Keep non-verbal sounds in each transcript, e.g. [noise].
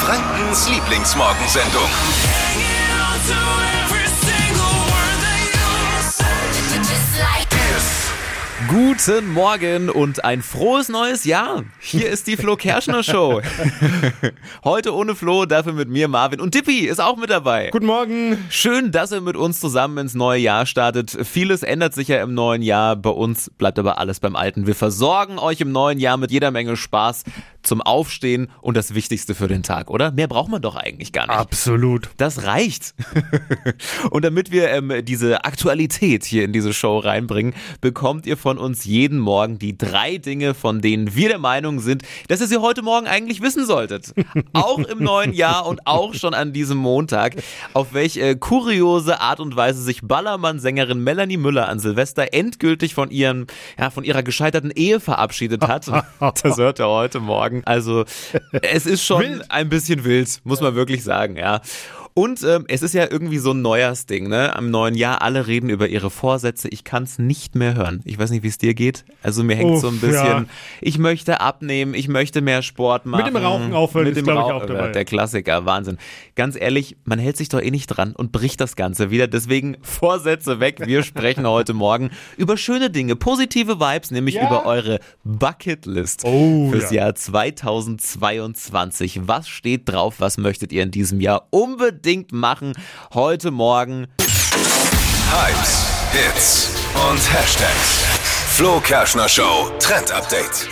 Frankens Lieblingsmorgensendung. Guten Morgen und ein frohes neues Jahr. Hier ist die Flo Kerschner Show. [laughs] Heute ohne Flo, dafür mit mir Marvin und Tippi ist auch mit dabei. Guten Morgen. Schön, dass ihr mit uns zusammen ins neue Jahr startet. Vieles ändert sich ja im neuen Jahr. Bei uns bleibt aber alles beim Alten. Wir versorgen euch im neuen Jahr mit jeder Menge Spaß zum Aufstehen und das Wichtigste für den Tag, oder? Mehr braucht man doch eigentlich gar nicht. Absolut. Das reicht. [laughs] und damit wir ähm, diese Aktualität hier in diese Show reinbringen, bekommt ihr von uns jeden Morgen die drei Dinge, von denen wir der Meinung sind, dass ihr sie heute Morgen eigentlich wissen solltet. [laughs] auch im neuen Jahr und auch schon an diesem Montag. Auf welche äh, kuriose Art und Weise sich Ballermann-Sängerin Melanie Müller an Silvester endgültig von ihren, ja, von ihrer gescheiterten Ehe verabschiedet hat. [laughs] das hört ihr heute Morgen. Also es ist schon ein bisschen wild, muss man wirklich sagen, ja. Und ähm, es ist ja irgendwie so ein Neujahrsding, ne? Am neuen Jahr, alle reden über ihre Vorsätze. Ich kann es nicht mehr hören. Ich weiß nicht, wie es dir geht. Also mir hängt Uff, so ein bisschen, ja. ich möchte abnehmen, ich möchte mehr Sport machen. dem Rauchen aufhören Mit ist, dem ich, Rauch- auch dabei. Der Klassiker, Wahnsinn. Ganz ehrlich, man hält sich doch eh nicht dran und bricht das Ganze wieder. Deswegen Vorsätze weg. Wir sprechen [laughs] heute Morgen über schöne Dinge, positive Vibes, nämlich Ja. über eure Bucketlist Oh, fürs ja. Jahr 2022. Was steht drauf? Was möchtet ihr in diesem Jahr unbedingt machen? Heute Morgen. Hypes, Hits und Hashtags. Flo Kerschner Show Trend Update.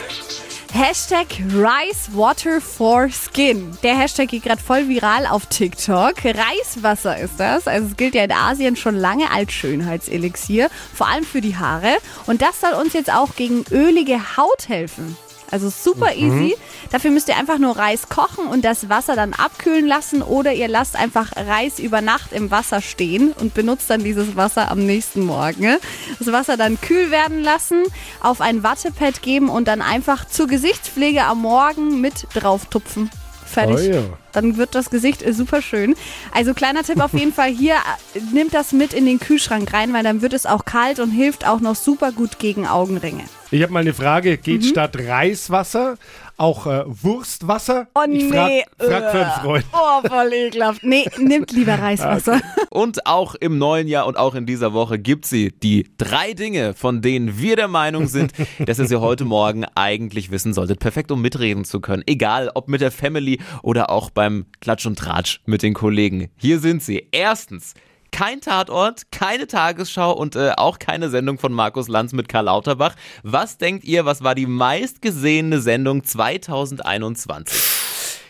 Hashtag Rice Water for Skin. Der Hashtag geht gerade voll viral auf TikTok. Reiswasser ist das. Also es gilt ja in Asien schon lange als Schönheitselixier, vor allem für die Haare. Und das soll uns jetzt auch gegen ölige Haut helfen. Also super easy. Dafür müsst ihr einfach nur Reis kochen und das Wasser dann abkühlen lassen oder ihr lasst einfach Reis über Nacht im Wasser stehen und benutzt dann dieses Wasser am nächsten Morgen. Das Wasser dann kühl werden lassen, auf ein Wattepad geben und dann einfach zur Gesichtspflege am Morgen mit drauf tupfen. Fertig. Oh ja. Dann wird das Gesicht äh, super schön. Also kleiner Tipp auf jeden Fall hier, äh, nimmt das mit in den Kühlschrank rein, weil dann wird es auch kalt und hilft auch noch super gut gegen Augenringe. Ich habe mal eine Frage. Geht Mhm. statt Reiswasser auch äh, Wurstwasser? Oh ich nee. frag, frag für einen. Freund. Oh, voll ekelhaft. Nee, nimmt lieber [laughs] Reiswasser. Und auch im neuen Jahr und auch in dieser Woche gibt sie die drei Dinge, von denen wir der Meinung sind, [laughs] dass ihr sie heute Morgen eigentlich wissen solltet. Perfekt, um mitreden zu können. Egal, ob mit der Family oder auch beim Klatsch und Tratsch mit den Kollegen. Hier sind sie. Erstens. Kein Tatort, keine Tagesschau und äh, auch keine Sendung von Markus Lanz mit Karl Lauterbach. Was denkt ihr, was war die meistgesehene Sendung 2021?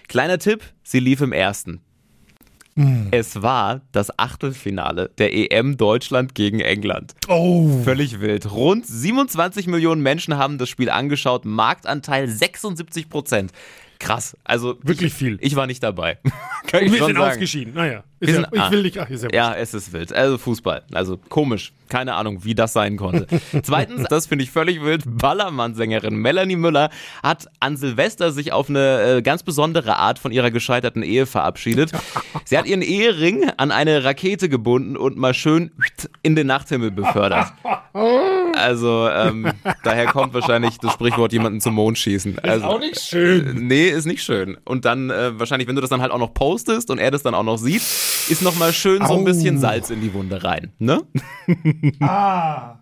Kleiner Tipp, sie lief im ersten. Es war das Achtelfinale der EM Deutschland gegen England. Oh. Völlig wild. Rund 27 Millionen Menschen haben das Spiel angeschaut. Marktanteil 76 Prozent. Krass. Also Wirklich ich, viel. Ich war nicht dabei. [laughs] Kann ich Wir sind sagen. ausgeschieden. Naja. Ist Wir ja, sind- ich ah. will nicht. Ach, ist ja, Ja, es ist wild. Also Fußball. Also komisch. Keine Ahnung, wie das sein konnte. [laughs] Zweitens, das finde ich völlig wild. Ballermann-Sängerin Melanie Müller hat an Silvester sich auf eine äh, ganz besondere Art von ihrer gescheiterten Ehe verabschiedet. [laughs] Sie hat ihren Ehering an eine Rakete gebunden und mal schön in den Nachthimmel befördert. Also, ähm, [laughs] daher kommt wahrscheinlich das Sprichwort, jemanden zum Mond schießen. Also, auch nicht schön. Nee, ist nicht schön. Und dann äh, wahrscheinlich, wenn du das dann halt auch noch postest und er das dann auch noch sieht, ist noch mal schön so ein bisschen Salz in die Wunde rein, ne? [laughs] [laughs]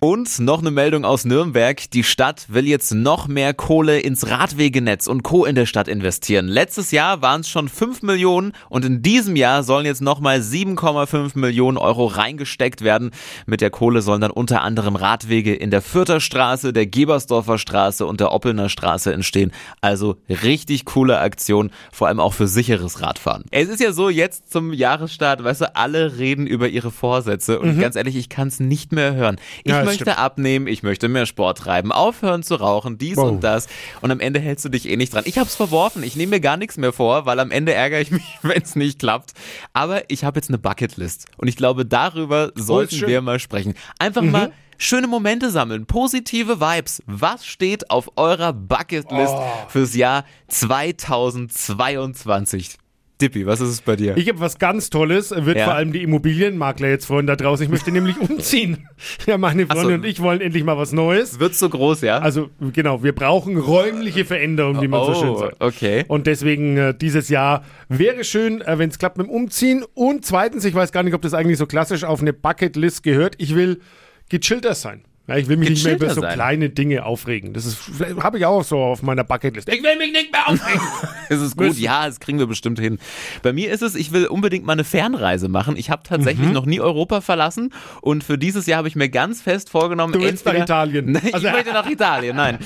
Und noch eine Meldung aus Nürnberg. Die Stadt will jetzt noch mehr Kohle ins Radwegenetz und Co. in der Stadt investieren. Letztes Jahr waren es schon 5 Millionen und in diesem Jahr sollen jetzt nochmal 7,5 Millionen Euro reingesteckt werden. Mit der Kohle sollen dann unter anderem Radwege in der Fürther Straße, der Gebersdorfer Straße und der Oppelner Straße entstehen. Also richtig coole Aktion, vor allem auch für sicheres Radfahren. Es ist ja so, jetzt zum Jahresstart, weißt du, alle reden über ihre Vorsätze und ganz ehrlich, ich kann es nicht mehr hören. Ich Ja, möchte stimmt. abnehmen, ich möchte mehr Sport treiben, aufhören zu rauchen, dies Wow. und das. Und am Ende hältst du dich eh nicht dran. Ich hab's verworfen, ich nehme mir gar nichts mehr vor, weil am Ende ärgere ich [laughs] mich, wenn es nicht klappt. Aber ich habe jetzt eine Bucketlist und ich glaube, darüber sollten schön. wir mal sprechen. Einfach mal schöne Momente sammeln, positive Vibes. Was steht auf eurer Bucketlist fürs Jahr 2022? Dippi, was ist es bei dir? Ich habe was ganz Tolles, wird Ja. vor allem die Immobilienmakler jetzt freuen da draußen. Ich möchte [laughs] nämlich umziehen. Ja, meine Freunde so. und ich wollen endlich mal was Neues. Wird so groß, ja? Also genau, wir brauchen räumliche Veränderungen, wie man so schön oh, sagt. okay. Und deswegen äh, dieses Jahr wäre schön, äh, wenn es klappt mit dem Umziehen. Und zweitens, ich weiß gar nicht, ob das eigentlich so klassisch auf eine Bucketlist gehört. Ich will gechillter sein. Ja, ich will mich nicht mehr über so sein. kleine Dinge aufregen. Das ist habe ich auch so auf meiner Bucketlist. Ich will mich nicht mehr aufregen. [laughs] Es ist gut, Müssen. ja, das kriegen wir bestimmt hin. Bei mir ist es, ich will unbedingt mal eine Fernreise machen. Ich habe tatsächlich Mhm. noch nie Europa verlassen und für dieses Jahr habe ich mir ganz fest vorgenommen, Du willst nach Italien. [laughs] Nein, ich Also- möchte nach Italien, nein.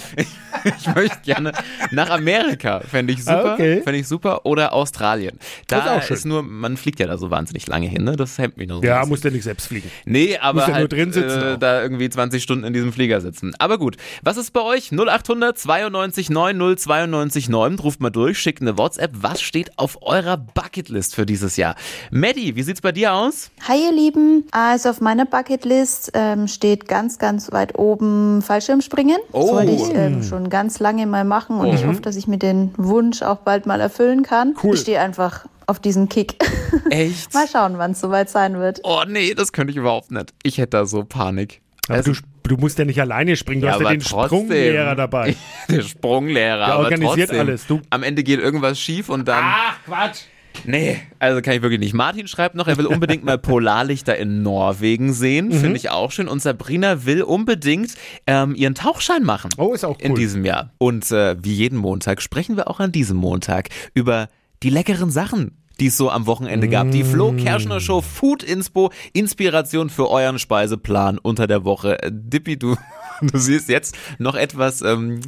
Ich [laughs] möchte gerne nach Amerika, fände ich super, Ah, okay. fände ich super oder Australien. Da Das ist auch schön. ist nur, man fliegt ja da so wahnsinnig lange hin, ne? Das hemmt mich noch so. ja, musst ja nicht selbst fliegen. Nee, aber Musst ja nur halt drin sitzen äh, da irgendwie 20 Stunden in diesem Flieger sitzen. Aber gut, was ist bei euch? 0800 92 90 92 9. Ruft mal durch, schickt eine WhatsApp. Was steht auf eurer Bucketlist für dieses Jahr? Maddie, wie sieht's bei dir aus? Hi ihr Lieben, also auf meiner Bucketlist ähm, steht ganz, ganz weit oben Fallschirmspringen. Oh. Das wollte ich ähm, schon ganz lange mal machen und ich hoffe, dass ich mir den Wunsch auch bald mal erfüllen kann. Cool. Ich stehe einfach auf diesen Kick. [laughs] Echt? mal schauen, wann es soweit sein wird. Oh nee, das könnte ich überhaupt nicht. Ich hätte da so Panik. Aber Also- du, du musst ja nicht alleine springen. Du hast ja den trotzdem. Sprunglehrer dabei. [laughs] Der Sprunglehrer. Der aber organisiert trotzdem. alles, du. Am Ende geht irgendwas schief und dann. Ach, Quatsch. Nee, also kann ich wirklich nicht. Martin schreibt noch, er will unbedingt mal Polarlichter in Norwegen sehen. Mhm. Finde ich auch schön. Und Sabrina will unbedingt ähm, ihren Tauchschein machen. Oh, ist auch In cool. diesem Jahr. Und äh, wie jeden Montag sprechen wir auch an diesem Montag über die leckeren Sachen, die es so am Wochenende gab. Die Flo Kerschner Show Food Inspo, Inspiration für euren Speiseplan unter der Woche. Äh, Dippi, du, [laughs] du siehst jetzt noch etwas, ähm,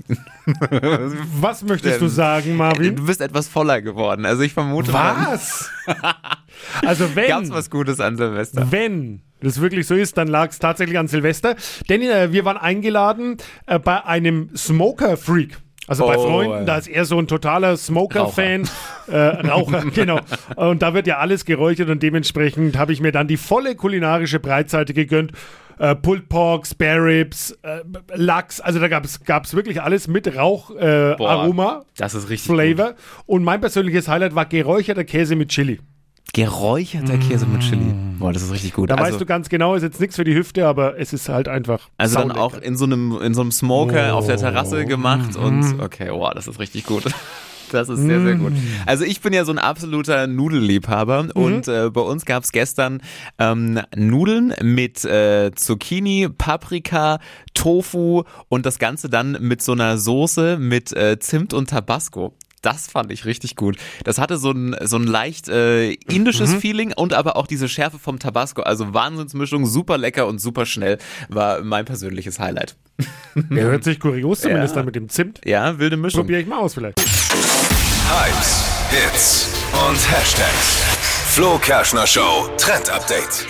[laughs] Was möchtest du Ähm, sagen, Marvin? du bist etwas voller geworden. Also ich vermute, Was? [laughs] Also wenn, gab's was Gutes an Silvester. wenn das wirklich so ist, dann lag es tatsächlich an Silvester. Denn äh, wir waren eingeladen äh, bei einem Smoker-Freak. Also bei Oh, Freunden, da ist er so ein totaler Smoker-Fan, äh, Raucher, [laughs] genau. Und da wird ja alles geräuchert und dementsprechend habe ich mir dann die volle kulinarische Breitseite gegönnt. Äh, Pulled Pork, Spare Ribs, äh, Lachs, also da gab es wirklich alles mit Raucharoma, äh, Aroma, Das ist richtig gut. Flavor. Und mein persönliches Highlight war geräucherter Käse mit Chili. Geräucherter Käse mit Chili. Boah, das ist richtig gut. Da also, weißt du ganz genau, ist jetzt nichts für die Hüfte, aber es ist halt einfach. also dann auch in so einem, in so einem Smoker auf der Oh. Terrasse gemacht und okay, wow, das ist richtig gut. [laughs] Das ist sehr, sehr gut. Also ich bin ja so ein absoluter Nudelliebhaber und äh, bei uns gab's gestern ähm, Nudeln mit äh, Zucchini, Paprika, Tofu und das Ganze dann mit so einer Soße mit äh, Zimt und Tabasco. Das fand ich richtig gut. Das hatte so ein, so ein leicht äh, indisches Feeling und aber auch diese Schärfe vom Tabasco. Also Wahnsinnsmischung, super lecker und super schnell war mein persönliches Highlight. [laughs] Der hört sich kurios zumindest Ja. dann mit dem Zimt. Ja, wilde Mischung. Probiere ich mal aus vielleicht. Hypes, Hits und Hashtags. Flo Kerschner Show Trend Update.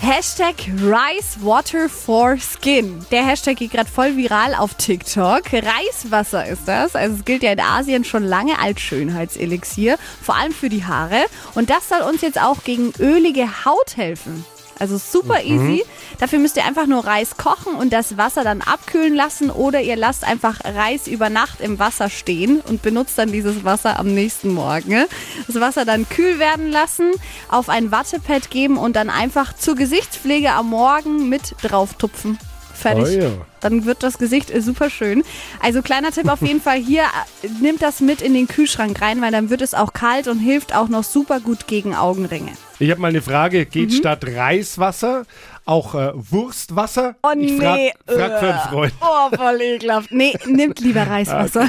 Hashtag Rice Water for Skin. Der Hashtag geht gerade voll viral auf TikTok. Reiswasser ist das. Also es gilt ja in Asien schon lange als Schönheitselixier, vor allem für die Haare. Und das soll uns jetzt auch gegen ölige Haut helfen. Also super easy. Dafür müsst ihr einfach nur Reis kochen und das Wasser dann abkühlen lassen oder ihr lasst einfach Reis über Nacht im Wasser stehen und benutzt dann dieses Wasser am nächsten Morgen. Das Wasser dann kühl werden lassen, auf ein Wattepad geben und dann einfach zur Gesichtspflege am Morgen mit drauf tupfen. Fertig. Oh ja. Dann wird das Gesicht äh, super schön. Also kleiner Tipp auf jeden Fall hier, äh, nimmt das mit in den Kühlschrank rein, weil dann wird es auch kalt und hilft auch noch super gut gegen Augenringe. Ich habe mal eine Frage. Geht Mhm. statt Reiswasser auch äh, Wurstwasser? Oh ich nee. frag für einen Freund. Oh, voll ekelhaft. Nee, nimmt lieber [laughs] Reiswasser.